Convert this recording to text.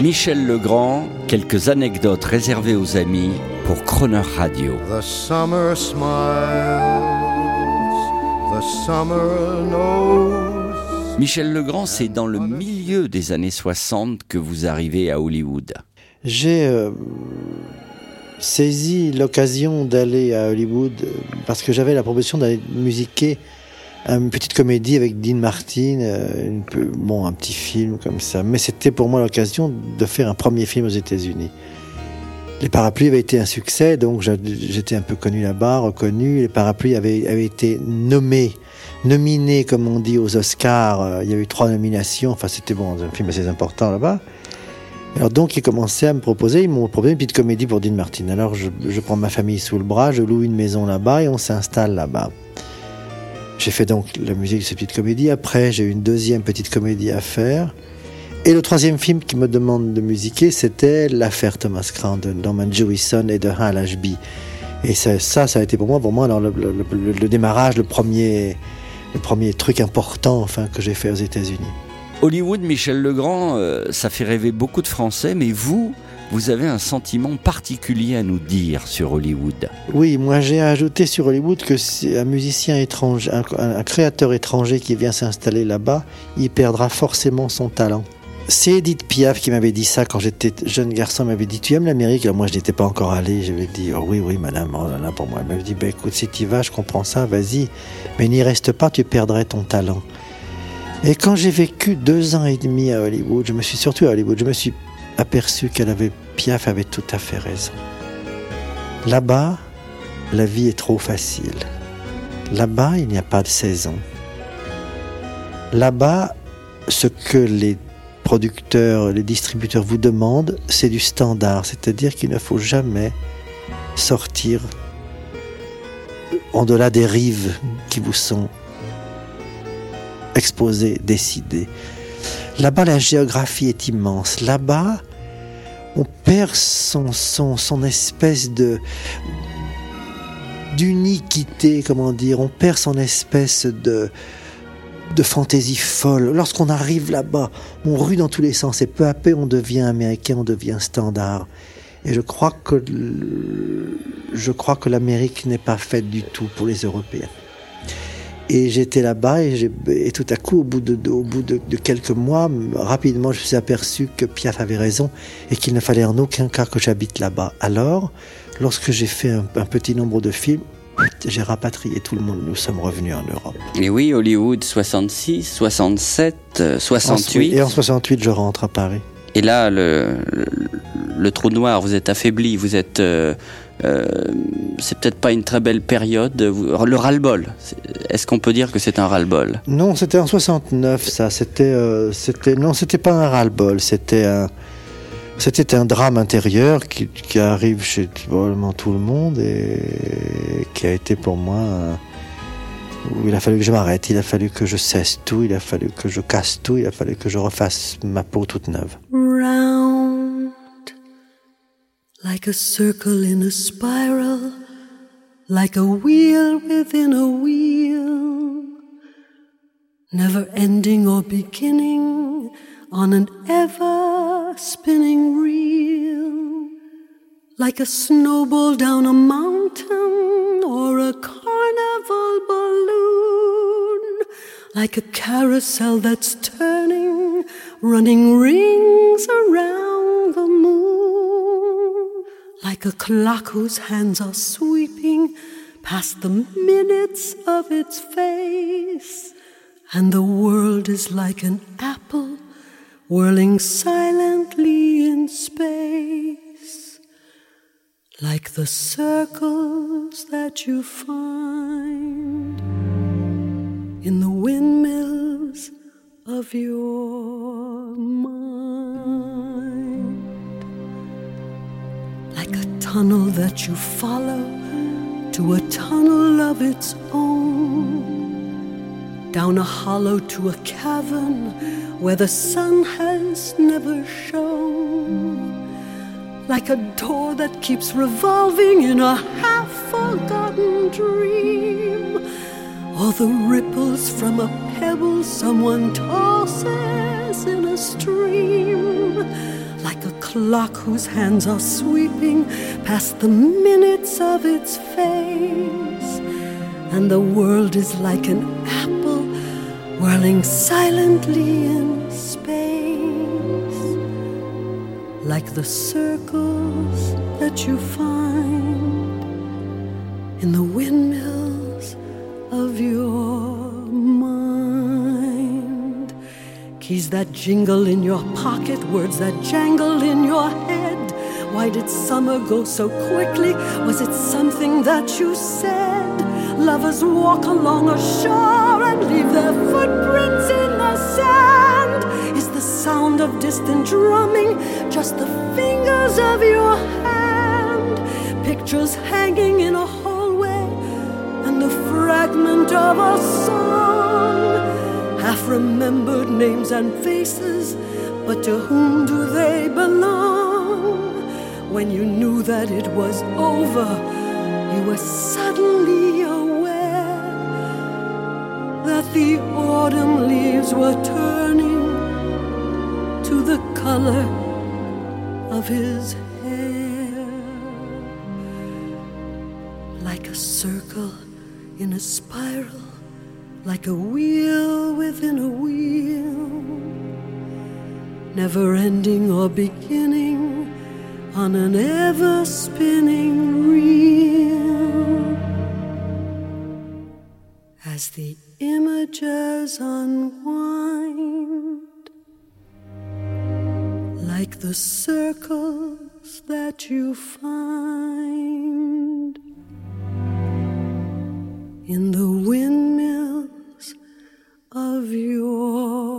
Michel Legrand, quelques anecdotes réservées aux amis pour Croner Radio. The summer smiles, the summer knows. Michel Legrand, c'est dans le milieu des années 60 que vous arrivez à Hollywood. J'ai euh, saisi l'occasion d'aller à Hollywood euh, parce que j'avais la proposition d'aller musiquer une petite comédie avec Dean Martin, euh, bon, un petit film comme ça. Mais c'était pour moi l'occasion de faire un premier film aux États-Unis. Les Parapluies avaient été un succès, donc j'étais un peu connu là-bas, reconnu. Les Parapluies avaient, été nommés, nominés, comme on dit, aux Oscars. Euh, il y a eu trois nominations. Enfin, c'était bon, un film assez important là-bas. Alors donc, ils commençaient à me proposer, ils m'ont proposé une petite comédie pour Dean Martin. Alors, je prends ma famille sous le bras, je loue une maison là-bas et on s'installe là-bas. J'ai fait donc la musique de cette petite comédie. Après, j'ai eu une deuxième petite comédie à faire. Et le troisième film qui me demande de musiquer, c'était l'affaire Thomas Crown de Norman Jewison et de Hal Ashby. Et ça, ça, a été pour moi, pour moi alors le, démarrage, le premier, le premier truc important enfin, que j'ai fait aux États-Unis. Hollywood, Michel Legrand, euh, ça fait rêver beaucoup de Français, mais vous, vous avez un sentiment particulier à nous dire sur Hollywood. Oui, moi j'ai ajouté sur Hollywood que si un musicien étranger, un, créateur étranger qui vient s'installer là-bas, il perdra forcément son talent. C'est Edith Piaf qui m'avait dit ça quand j'étais jeune garçon. m'avait dit Tu aimes l'Amérique? Alors moi je n'étais pas encore allé. J'avais dit oh, Oui, oui, madame. Oh là pour moi. Elle m'avait dit bah, Écoute, si tu vas, je comprends ça, vas-y. Mais n'y reste pas, tu perdrais ton talent. Et quand j'ai vécu deux ans et demi à Hollywood, je me suis surtout à Hollywood, je me suis aperçu qu'elle avait Piaf avait tout à fait raison. Là-bas, la vie est trop facile. Là-bas, il n'y a pas de saison. Là-bas, ce que les producteurs, les distributeurs vous demandent, c'est du standard, c'est-à-dire qu'il ne faut jamais sortir en delà des rives qui vous sont exposées, décidées. Là-bas, la géographie est immense. Là-bas, perd son, son, espèce de d'uniquité, comment dire, on perd son espèce de fantaisie folle. Lorsqu'on arrive là-bas, on rue dans tous les sens et peu à peu on devient américain, on devient standard. Et je je crois que l'Amérique n'est pas faite du tout pour les Européens. Et j'étais là-bas et, et, tout à coup, au bout, de, au bout de, quelques mois, rapidement, je me suis aperçu que Piaf avait raison et qu'il ne fallait en aucun cas que j'habite là-bas. Alors, lorsque j'ai fait un, petit nombre de films, j'ai rapatrié tout le monde. Nous sommes revenus en Europe. Et oui, Hollywood 66, 67, 68. et en 68, je rentre à Paris. Et là, le, le, trou noir, vous êtes affaibli, vous êtes euh, euh, c'est peut-être pas une très belle période. Le ras-le-bol, est-ce qu'on peut dire que c'est un ras-le-bol? Non, c'était en 69, ça. C'était, euh, c'était, non, c'était pas un ras-le-bol. C'était un, c'était un drame intérieur qui, arrive chez probablement tout le monde et qui a été pour moi. où il a fallu que je m'arrête, il a fallu que je cesse tout, il a fallu que je casse tout, il a fallu que je refasse ma peau toute neuve. Like a circle in a spiral, like a wheel within a wheel, never ending or beginning on an ever spinning reel, like a snowball down a mountain or a carnival balloon, like a carousel that's turning, running rings around like a clock whose hands are sweeping past the minutes of its face. And the world is like an apple whirling silently in space, like the circles that you find in the windmills of your tunnel that you follow to a tunnel of its own, down a hollow to a cavern where the sun has never shone, like a door that keeps revolving in a half forgotten dream, or the ripples from a pebble someone tosses in a stream clock whose hands are sweeping past the minutes of its face. And the world is like an apple whirling silently in space. Like the circles that you find in the windmills of your Keys that jingle in your pocket, words that jangle in your head. Why did summer go so quickly? Was it something that you said? Lovers walk along a shore and leave their footprints in the sand. Is the sound of distant drumming just the fingers of your hand? Pictures hanging in a hallway and the fragment of a song. Half remembered names and faces, but to whom do they belong? When you knew that it was over, you were suddenly aware that the autumn leaves were turning to the color of his hair. Like a circle in a spiral, like a wheel within a wheel, never ending or beginning on an ever spinning reel. As the images unwind, like the circles that you find. 多